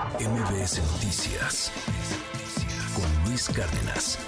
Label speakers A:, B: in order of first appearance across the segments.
A: MBS Noticias con Luis Cárdenas.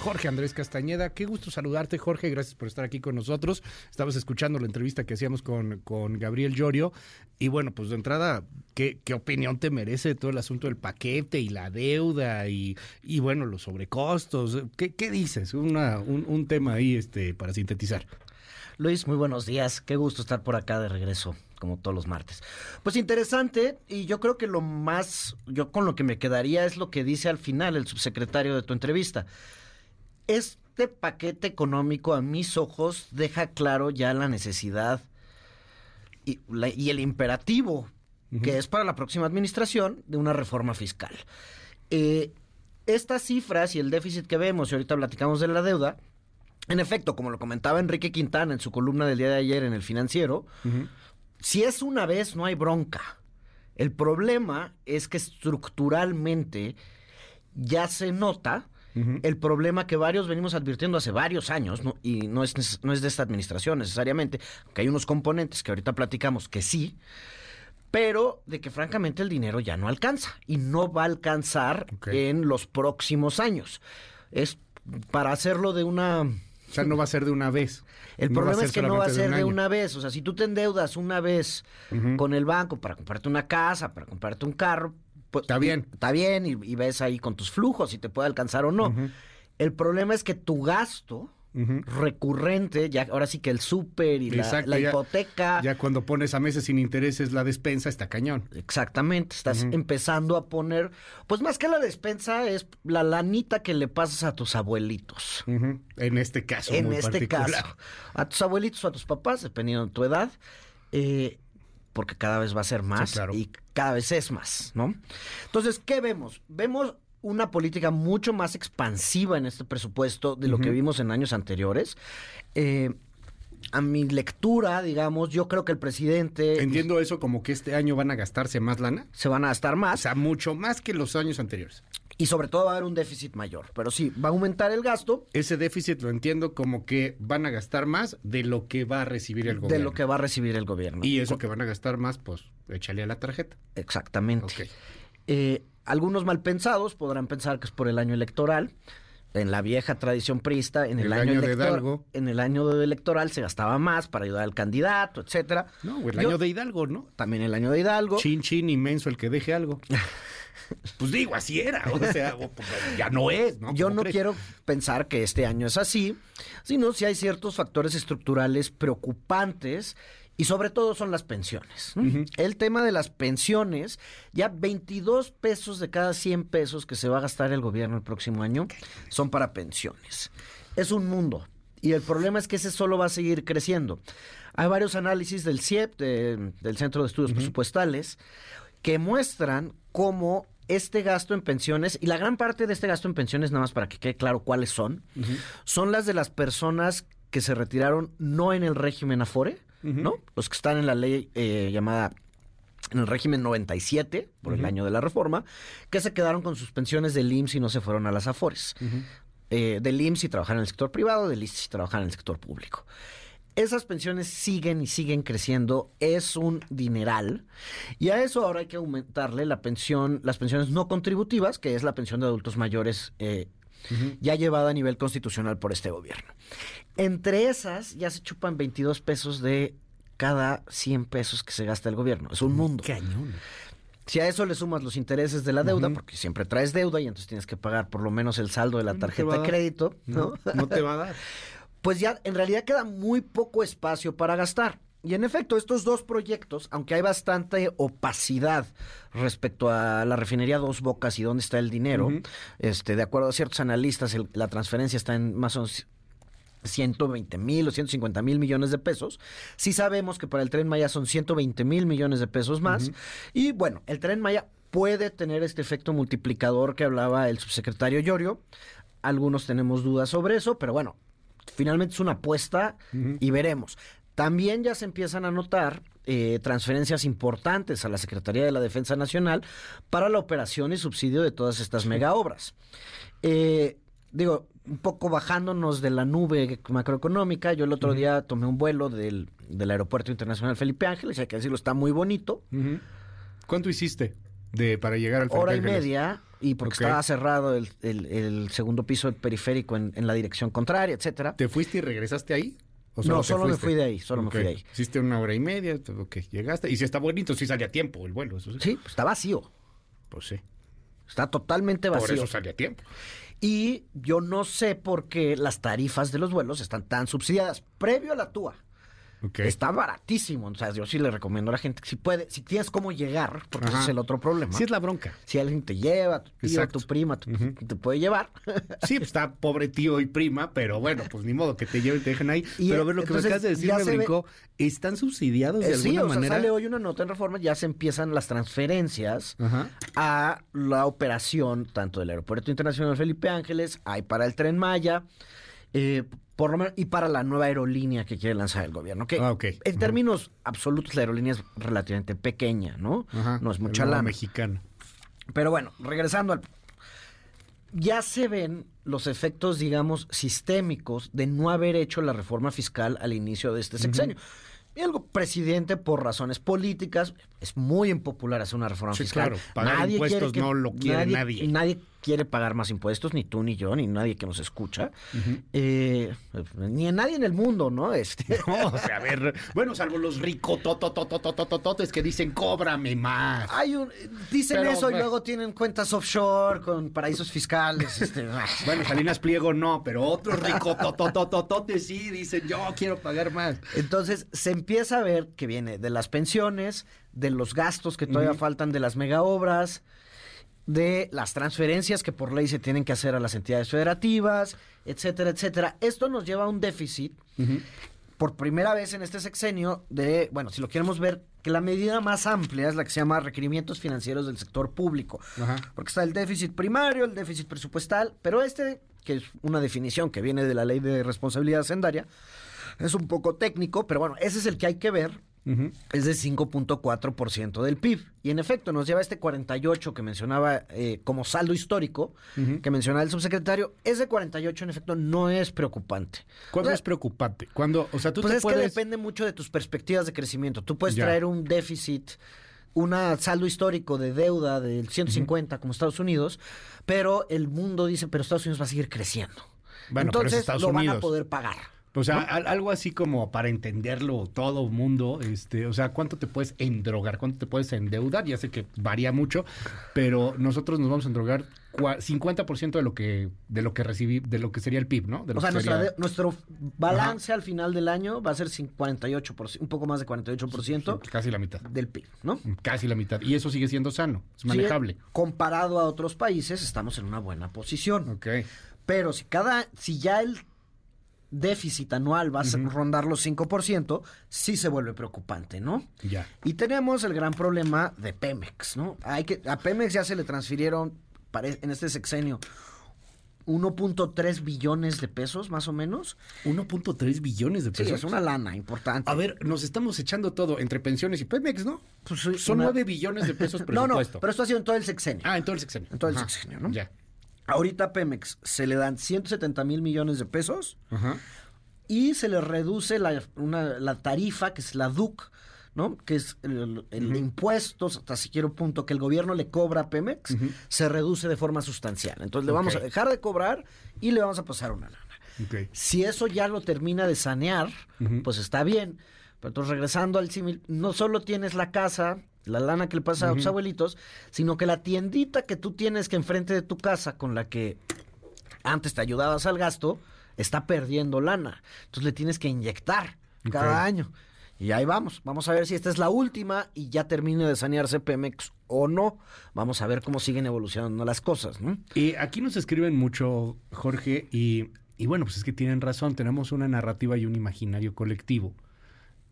B: Jorge Andrés Castañeda, qué gusto saludarte, Jorge. Gracias por estar aquí con nosotros. Estabas escuchando la entrevista que hacíamos con, con Gabriel Llorio. Y bueno, pues de entrada, ¿qué, ¿qué, opinión te merece todo el asunto del paquete y la deuda y, y bueno, los sobrecostos? ¿Qué, qué dices? Una, un, un tema ahí este, para sintetizar.
C: Luis, muy buenos días. Qué gusto estar por acá de regreso, como todos los martes. Pues interesante, y yo creo que lo más, yo con lo que me quedaría es lo que dice al final el subsecretario de tu entrevista. Este paquete económico, a mis ojos, deja claro ya la necesidad y, la, y el imperativo uh -huh. que es para la próxima administración de una reforma fiscal. Eh, estas cifras y el déficit que vemos, y ahorita platicamos de la deuda, en efecto, como lo comentaba Enrique Quintana en su columna del día de ayer en el financiero, uh -huh. Si es una vez no hay bronca. El problema es que estructuralmente ya se nota uh -huh. el problema que varios venimos advirtiendo hace varios años, ¿no? y no es, no es de esta administración necesariamente, que hay unos componentes que ahorita platicamos que sí, pero de que francamente el dinero ya no alcanza y no va a alcanzar okay. en los próximos años. Es para hacerlo de una
B: o sea, no va a ser de una vez.
C: El no problema es que no va a ser de, de, una vez. O sea, si tú te endeudas una vez uh -huh. con el banco para comprarte una casa, para comprarte un carro,
B: pues está bien.
C: Está bien y, y, ves ahí con tus flujos si te puede alcanzar o no. Uh -huh. El problema es que tu gasto Uh -huh. recurrente, ya ahora sí que el súper y Exacto, la, la
B: ya,
C: hipoteca.
B: Ya cuando pones a meses sin intereses la despensa está cañón.
C: Exactamente, estás uh -huh. empezando a poner, pues más que la despensa es la lanita que le pasas a tus abuelitos.
B: Uh -huh. En este caso.
C: En
B: muy
C: este
B: particular.
C: caso. A tus abuelitos o a tus papás, dependiendo de tu edad. Eh, porque cada vez va a ser más
B: sí, claro.
C: y cada vez es más, ¿no? Entonces, ¿qué vemos? Vemos una política mucho más expansiva en este presupuesto de lo uh -huh. que vimos en años anteriores. Eh, a mi lectura, digamos, yo creo que el presidente...
B: Entiendo eso como que este año van a gastarse más lana.
C: Se van a gastar más.
B: O sea, mucho más que los años anteriores.
C: Y sobre todo va a haber un déficit mayor. Pero sí, va a aumentar el gasto.
B: Ese déficit lo entiendo como que van a gastar más de lo que va a recibir el gobierno.
C: De lo que va a recibir el gobierno.
B: Y eso que van a gastar más, pues échale a la tarjeta.
C: Exactamente.
B: Okay.
C: Eh, algunos malpensados podrán pensar que es por el año electoral. En la vieja tradición prista, en el,
B: el
C: año,
B: año
C: elector,
B: de Hidalgo.
C: en el año electoral se gastaba más para ayudar al candidato, etcétera.
B: No, el Yo, año de Hidalgo, ¿no?
C: También el año de Hidalgo.
B: Chin, chin, inmenso el que deje algo. pues digo, así era, o sea, ya no es, ¿no?
C: Yo no crees? quiero pensar que este año es así, sino si hay ciertos factores estructurales preocupantes y sobre todo son las pensiones. Uh -huh. El tema de las pensiones, ya 22 pesos de cada 100 pesos que se va a gastar el gobierno el próximo año son para pensiones. Es un mundo. Y el problema es que ese solo va a seguir creciendo. Hay varios análisis del CIEP, de, del Centro de Estudios uh -huh. Presupuestales, que muestran cómo este gasto en pensiones, y la gran parte de este gasto en pensiones, nada más para que quede claro cuáles son, uh -huh. son las de las personas que se retiraron no en el régimen Afore, Uh -huh. ¿no? Los que están en la ley eh, llamada en el régimen 97, por uh -huh. el año de la reforma, que se quedaron con sus pensiones del IMSS y no se fueron a las AFORES. Uh -huh. eh, del IMSS y trabajar en el sector privado, del IMSS y trabajar en el sector público. Esas pensiones siguen y siguen creciendo, es un dineral. Y a eso ahora hay que aumentarle la pensión, las pensiones no contributivas, que es la pensión de adultos mayores eh, Uh -huh. ya llevada a nivel constitucional por este gobierno. Entre esas ya se chupan 22 pesos de cada 100 pesos que se gasta el gobierno. Es un mundo.
B: Cañón.
C: Si a eso le sumas los intereses de la deuda, uh -huh. porque siempre traes deuda y entonces tienes que pagar por lo menos el saldo de la tarjeta
B: no
C: de crédito,
B: ¿no? No, no te va a dar.
C: pues ya en realidad queda muy poco espacio para gastar. Y en efecto, estos dos proyectos, aunque hay bastante opacidad respecto a la refinería Dos Bocas y dónde está el dinero, uh -huh. este, de acuerdo a ciertos analistas, el, la transferencia está en más o menos 120 mil o 150 mil millones de pesos. Sí sabemos que para el tren Maya son 120 mil millones de pesos más. Uh -huh. Y bueno, el tren Maya puede tener este efecto multiplicador que hablaba el subsecretario Llorio. Algunos tenemos dudas sobre eso, pero bueno, finalmente es una apuesta uh -huh. y veremos. También ya se empiezan a notar eh, transferencias importantes a la Secretaría de la Defensa Nacional para la operación y subsidio de todas estas mega obras. Eh, digo, un poco bajándonos de la nube macroeconómica, yo el otro uh -huh. día tomé un vuelo del, del, Aeropuerto Internacional Felipe Ángeles, hay que decirlo, está muy bonito.
B: Uh -huh. ¿Cuánto hiciste? de para llegar al Felipe
C: Hora y media, y porque estaba cerrado el, el- el segundo piso del periférico en, en la dirección contraria, etcétera.
B: ¿Te fuiste y regresaste ahí? ¿O
C: No, solo me fui de ahí, solo me fui de ahí.
B: Hiciste una hora y media, ok, llegaste. Y si está bonito, sí salía a tiempo el vuelo, eso sí.
C: Sí, pues está vacío.
B: Pues sí.
C: Está totalmente
B: Por
C: vacío.
B: eso salía a tiempo.
C: Y yo no sé por qué las tarifas de los vuelos están tan subsidiadas. Previo a la TUA.
B: Ok.
C: Está baratísimo. O sea, yo sí le recomiendo a la gente si puede, si tienes cómo llegar, porque ese
B: Ajá.
C: es el otro problema.
B: Sí es la bronca.
C: Si alguien te lleva, tu tío,
B: Exacto.
C: tu prima, tu-
B: Ujú.
C: te puede llevar.
B: Sí, pues, está pobre tío y prima, pero bueno, pues ni modo que te lleven y te dejen ahí.
C: Y,
B: pero a ver, lo que
C: entonces,
B: me acabas de decir me
C: se ve-
B: brincó. ¿Están subsidiados de
C: Eh, sí,
B: alguna
C: sea,
B: manera?
C: sale hoy una nota en Reforma, ya se empiezan las transferencias
B: Ajá.
C: a la operación tanto del Aeropuerto Internacional Felipe Ángeles, hay para el Tren Maya, eh, por lo menos, y para la nueva aerolínea que quiere lanzar el gobierno. Que
B: Ah.
C: En términos absolutos, la aerolínea es relativamente pequeña, ¿no?
B: Ajá.
C: No es mucha lana.
B: mexicano.
C: Pero bueno, regresando al... Ya se ven los efectos, digamos, sistémicos de no haber hecho la reforma fiscal al inicio de este sexenio. Y el presidente, por razones políticas, es muy impopular hacer una reforma
B: Sí,
C: fiscal.
B: claro. Pagar impuestos no lo quiere nadie.
C: Nadie quiere pagar más impuestos, ni tú, ni yo, ni nadie que nos escucha. Eh, ni nadie en el mundo, ¿no? Este,
B: No, o sea, a ver, bueno, salvo los ricos totototototototes que dicen, cóbrame más.
C: Hay un, dicen
B: Pero,
C: eso y luego tienen cuentas offshore con paraísos fiscales. Este,
B: Bueno, Salinas Pliego no, pero otros ricos totototototes sí dicen, yo quiero pagar más.
C: Entonces se empieza a ver que viene de las pensiones, de los gastos que todavía faltan de las mega obras, de las transferencias que por ley se tienen que hacer a las entidades federativas, etcétera, etcétera. Esto nos lleva a un déficit por primera vez en este sexenio de, bueno, si lo queremos ver, que la medida más amplia es la que se llama requerimientos financieros del sector público. Porque está el déficit primario, el déficit presupuestal, pero este, que es una definición que viene de la ley de responsabilidad hacendaria, es un poco técnico, pero bueno, ese es el que hay que ver.
B: Ujú.
C: Es de 5.4% del PIB. Y en efecto, nos lleva este 48 que mencionaba eh, como saldo histórico, que mencionaba el subsecretario. Ese 48, en efecto, no es preocupante.
B: ¿Cuándo
C: O sea,
B: es preocupante? Cuando, o sea, tú
C: pues
B: te
C: es que depende mucho de tus perspectivas de crecimiento. Tú puedes
B: Ya.
C: traer un déficit, un saldo histórico de deuda del 150 como Estados Unidos, pero el mundo dice, pero Estados Unidos va a seguir creciendo.
B: Bueno, pero es
C: Entonces
B: Estados
C: lo van a poder pagar.
B: O sea, al- algo así como para entenderlo todo mundo, este, o sea, ¿cuánto te puedes endrogar? ¿Cuánto te puedes endeudar? Ya sé que varía mucho, pero nosotros nos vamos a endrogar cua- 50% de lo que de lo que recibí, de lo que sería el PIB, ¿no? De lo
C: O sea,
B: que
C: nuestra
B: sería-
C: de- nuestro balance al final del año va a ser cin- 48%, un poco más de 48%
B: casi la mitad.
C: del PIB, ¿no?
B: Casi la mitad. Y eso sigue siendo sano, es
C: Sí,
B: manejable.
C: comparado a otros países, estamos en una buena posición.
B: Ok.
C: Pero si cada, si ya el déficit anual va a rondar los 5%, sí se vuelve preocupante, ¿no?
B: Ya.
C: Y tenemos el gran problema de Pemex, ¿no? Hay que, a Pemex ya se le transfirieron en este sexenio 1.3 billones de pesos, más o menos.
B: 1.3 billones de
C: Sí,
B: pesos.
C: es una lana importante.
B: A ver, nos estamos echando todo entre pensiones y Pemex, ¿no?
C: Pues sí,
B: Son
C: una-
B: 9 billones de pesos
C: no, no,
B: presupuesto.
C: pero esto ha sido en todo el sexenio.
B: Ah, en todo el sexenio.
C: En todo el
B: Ajá.
C: sexenio, ¿no?
B: Ya.
C: Ahorita Pemex se le dan 170 mil millones de pesos
B: Ajá.
C: y se le reduce la, una- la tarifa, que es la DUC, ¿no? Que es el, el impuesto, hasta siquiera un punto que el gobierno le cobra a Pemex, se reduce de forma sustancial. Entonces le vamos a dejar de cobrar y le vamos a pasar una lana. Si eso ya lo termina de sanear, pues está bien. Pero entonces regresando al símil, no solo tienes la casa, la lana que le pasa a tus abuelitos, sino que la tiendita que tú tienes que enfrente de tu casa con la que antes te ayudabas al gasto, está perdiendo lana. Entonces le tienes que inyectar cada año. Y ahí vamos. Vamos a ver si esta es la última y ya termine de sanearse Pemex o no. Vamos a ver cómo siguen evolucionando las cosas, ¿no?
B: Y aquí nos escriben mucho, Jorge, y, y bueno, pues es que tienen razón, tenemos una narrativa y un imaginario colectivo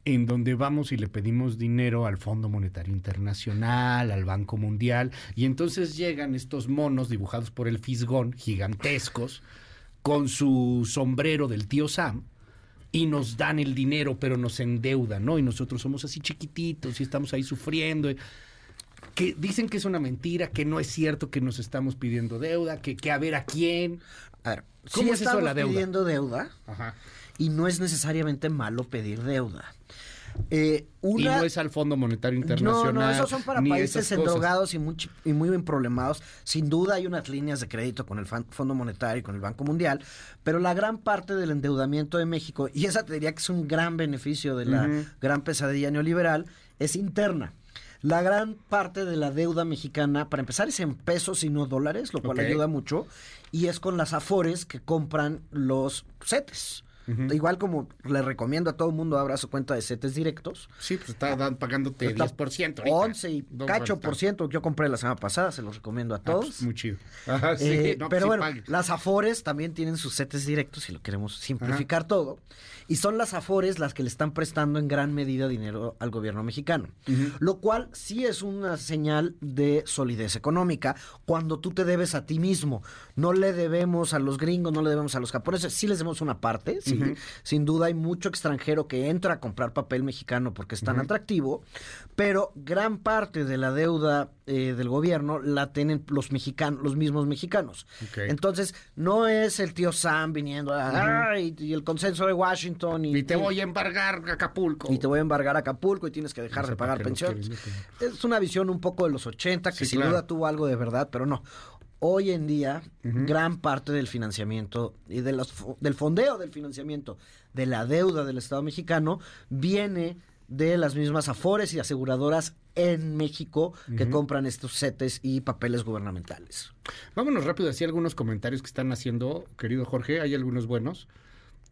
B: en donde vamos y le pedimos dinero al Fondo Monetario Internacional, al Banco Mundial, y entonces llegan estos monos dibujados por el Fisgón, gigantescos, con su sombrero del tío Sam, y nos dan el dinero, pero nos endeudan, ¿no? Y nosotros somos así chiquititos y estamos ahí sufriendo. Que dicen que es una mentira, que no es cierto que nos estamos pidiendo deuda, que a ver a quién.
C: A ver,
B: ¿Cómo
C: sí
B: es eso de
C: estamos
B: la deuda?
C: pidiendo deuda
B: Ajá.
C: y no es necesariamente malo pedir deuda. Eh,
B: Y
C: una...
B: no es al Fondo Monetario Internacional.
C: No, no, esos son para países endrogados y muy, y muy bien problemados. Sin duda hay unas líneas de crédito con el Fondo Monetario y con el Banco Mundial, pero la gran parte del endeudamiento de México, y esa te diría que es un gran beneficio de la gran pesadilla neoliberal, es interna. La gran parte de la deuda mexicana, para empezar, es en pesos y no dólares, lo cual ayuda mucho, y es con las afores que compran los CETES. Igual como le recomiendo a todo el mundo abra su cuenta de CETES directos.
B: Sí, pues está dan- pagándote
C: Está
B: 10%. ahorita.
C: 11 y
B: No,
C: cacho por ciento que yo compré la semana pasada, se los recomiendo a
B: Ah,
C: todos.
B: pues, muy chido. Ajá, sí,
C: Eh,
B: no, pues,
C: pero
B: sí
C: bueno,
B: pague.
C: las Afores también tienen sus setes directos, si lo queremos simplificar todo. Y son las Afores las que le están prestando en gran medida dinero al gobierno mexicano. Lo cual sí es una señal de solidez económica cuando tú te debes a ti mismo. No le debemos a los gringos, no le debemos a los japoneses. Sí les debemos una parte, sí. Sin duda hay mucho extranjero que entra a comprar papel mexicano porque es tan atractivo. Pero gran parte de la deuda eh, del gobierno la tienen los mexicanos, los mismos mexicanos. Entonces, no es el tío Sam viniendo a, "Ay, y el consenso de Washington y,
B: Y te voy a embargar Acapulco.
C: y te voy a embargar a Acapulco y tienes que dejar
B: No sé
C: de pagar pensiones. Es una visión un poco de los 80 que
B: Sí,
C: sin
B: claro.
C: duda tuvo algo de verdad, pero no. Hoy en día, gran parte del financiamiento y de los, del fondeo del financiamiento de la deuda del Estado mexicano viene de las mismas afores y aseguradoras en México que compran estos CETES y papeles gubernamentales.
B: Vámonos rápido así algunos comentarios que están haciendo, querido Jorge. Hay algunos buenos.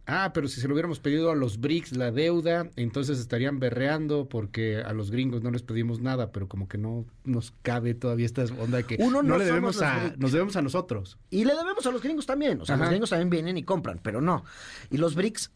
B: Ah, pero si se lo hubiéramos pedido a los BRICS la deuda, entonces estarían berreando porque a los gringos no les pedimos nada, pero como que no nos cabe todavía esta onda que
C: Uno, no
B: le debemos a nos debemos a nosotros.
C: Y le debemos a los gringos también. O sea,
B: Ajá.
C: los gringos también vienen y compran, pero no. Y los BRICS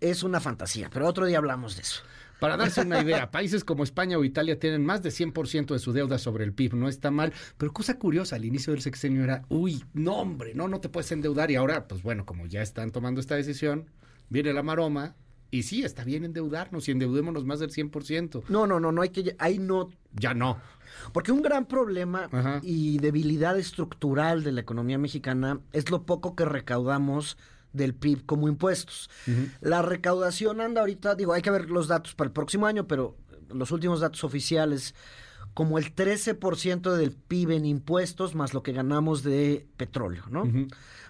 C: es una fantasía, pero otro día hablamos de eso.
B: Para darse una idea, países como España o Italia tienen más de 100% de su deuda sobre el PIB, no está mal, pero cosa curiosa, al inicio del sexenio era, uy, no hombre, no, no te puedes endeudar y ahora, pues bueno, como ya están tomando esta decisión, viene la maroma y sí, está bien endeudarnos y endeudémonos más del 100%.
C: No, no, no, no hay que... Ahí no...
B: Ya no.
C: Porque un gran problema
B: Ajá.
C: y debilidad estructural de la economía mexicana es lo poco que recaudamos del PIB como impuestos. La recaudación anda ahorita, digo, hay que ver los datos para el próximo año, pero los últimos datos oficiales, como el 13% del PIB en impuestos más lo que ganamos de petróleo, ¿no?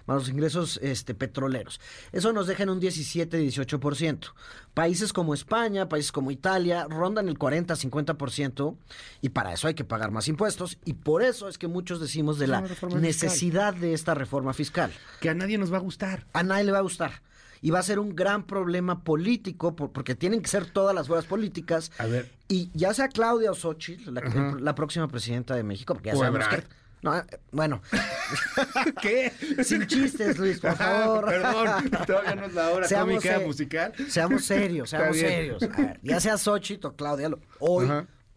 C: Más los ingresos este, petroleros. Eso nos deja en un 17-18%. Países como España, países como Italia, rondan el 40-50% y para eso hay que pagar más impuestos y por eso es que muchos decimos de la
B: fiscal.
C: necesidad de esta reforma fiscal.
B: Que a nadie nos va a gustar.
C: A nadie le va a gustar. Y va a ser un gran problema político, por- porque tienen que ser todas las fuerzas políticas.
B: A ver.
C: Y ya sea Claudia o Xochitl, la, próxima presidenta de México, porque ya sabemos que... No, eh, bueno,
B: ¿Qué?
C: sin chistes, Luis, por favor.
B: Perdón, todavía no es la hora
C: Seamos
B: cómica
C: se-
B: musical.
C: Seamos serios, seamos serios. A ver, ya sea Xochitl o Claudia, hoy.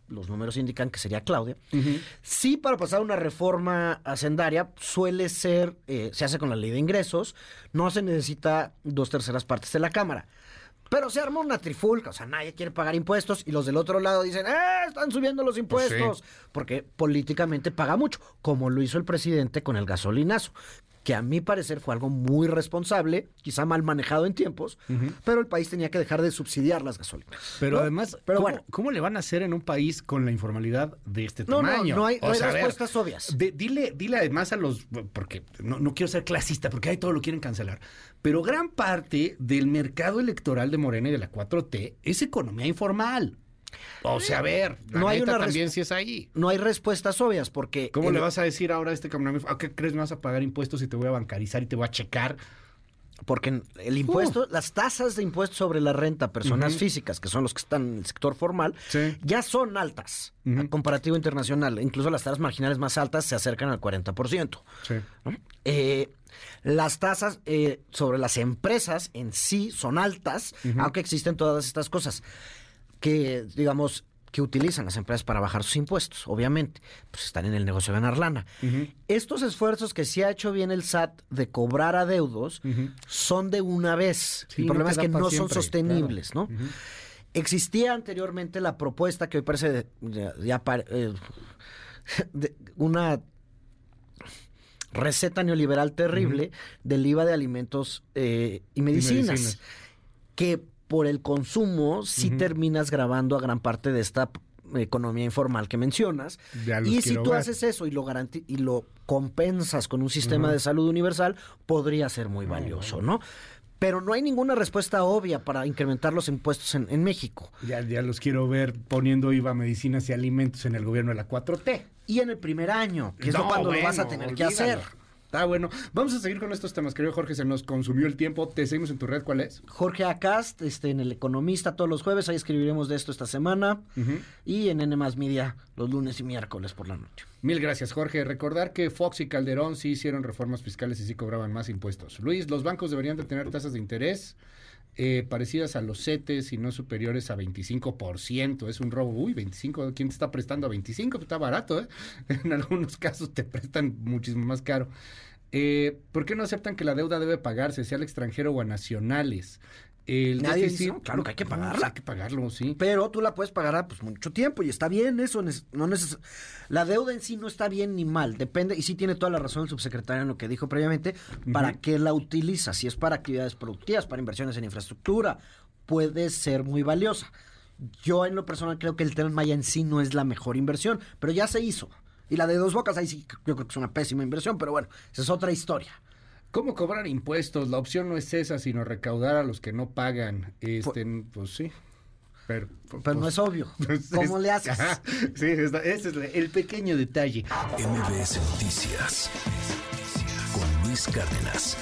C: Los números indican que sería Claudia. Sí, para pasar una reforma hacendaria suele ser, eh, se hace con la ley de ingresos, no se necesita dos terceras partes de la Cámara. Pero se arma una trifulca, o sea, nadie quiere pagar impuestos y los del otro lado dicen, ¡eh! Están subiendo los impuestos. Porque políticamente paga mucho, como lo hizo el presidente con el gasolinazo, que a mi parecer fue algo muy responsable, quizá mal manejado en tiempos, pero el país tenía que dejar de subsidiar las gasolinas.
B: Pero
C: ¿no?
B: además,
C: pero
B: ¿cómo,
C: bueno,
B: cómo le van a hacer en un país con la informalidad de este
C: No, no,
B: tamaño?
C: no hay- no hay
B: a ver,
C: respuestas obvias.
B: de- dile, dile además a los, porque no, no quiero ser clasista, porque ahí todo lo quieren cancelar, pero gran parte del mercado electoral de Morena y de la 4T es economía informal. O sea, a ver, la
C: No hay una
B: también sí es ahí.
C: no hay respuestas obvias porque...
B: ¿Cómo
C: el-
B: le vas a decir ahora a este camarada, ¿a qué crees me vas a pagar impuestos y te voy a bancarizar y te voy a checar?
C: Porque el impuesto, las tasas de impuestos sobre la renta a personas físicas, que son los que están en el sector formal,
B: Sí.
C: ya son altas
B: Ujú.
C: a comparativo internacional. Incluso las tasas marginales más altas se acercan al 40%.
B: Sí.
C: ¿no? Eh, las tasas eh, sobre las empresas en sí son altas, aunque existen todas estas cosas que, digamos, que utilizan las empresas para bajar sus impuestos, obviamente, pues están en el negocio de ganar lana. Estos esfuerzos que sí ha hecho bien el SAT de cobrar adeudos son de una vez.
B: Sí,
C: el problema es que no
B: siempre,
C: son sostenibles,
B: claro.
C: ¿no? Existía anteriormente la propuesta que hoy parece de- eh, de- una receta neoliberal terrible del IVA de alimentos eh, y, medicinas,
B: medicinas.
C: que por el consumo sí terminas grabando a gran parte de esta economía informal que mencionas. Y si tú
B: ver.
C: haces eso y lo y lo compensas con un sistema de salud universal, podría ser muy valioso, ¿no? Pero no hay ninguna respuesta obvia para incrementar los impuestos en, en México.
B: Ya, ya los quiero ver poniendo IVA medicinas y alimentos en el gobierno de la 4T.
C: Y en el primer año, que es cuando lo vas a tener que hacer.
B: Está bueno. Vamos a seguir con estos temas. Querido Jorge, se nos consumió el tiempo. Te seguimos en tu red. ¿Cuál es?
C: Jorge Acast, este, en El Economista todos los jueves, ahí escribiremos de esto esta semana. Y en N Media los lunes y miércoles por la noche.
B: Mil gracias, Jorge. Recordar que Fox y Calderón sí hicieron reformas fiscales y sí cobraban más impuestos. Luis, los bancos deberían de tener tasas de interés eh, parecidas a los CETES y no superiores a 25%. Es un robo. Uy, 25. ¿Quién te está prestando a 25? Pues está barato, ¿eh? En algunos casos te prestan muchísimo más caro. Eh, ¿Por qué no aceptan que la deuda debe pagarse, sea al extranjero o a nacionales? El
C: Nadie
B: déficit-
C: dice, claro que hay que
B: No,
C: pagarla.
B: Hay que pagarlo, sí.
C: Pero tú la puedes pagar a pues, mucho tiempo y está bien eso. No neces- la deuda en sí no está bien ni mal. Depende, y sí tiene toda la razón el subsecretario en lo que dijo previamente, para qué la utiliza. Si es para actividades productivas, para inversiones en infraestructura, puede ser muy valiosa. Yo en lo personal creo que el Tren Maya en sí no es la mejor inversión, pero ya se hizo. Y la de dos bocas, ahí sí, yo creo que es una pésima inversión, pero bueno, esa es otra historia.
B: ¿Cómo cobrar impuestos? La opción no es esa, sino recaudar a los que no pagan. Este, pues sí. Pero,
C: Pero no
B: pues,
C: es obvio.
B: pues,
C: ¿Cómo
B: es-
C: le haces?
B: Ajá, sí, esta- ese es el pequeño detalle.
A: MBS Noticias con Luis Cárdenas.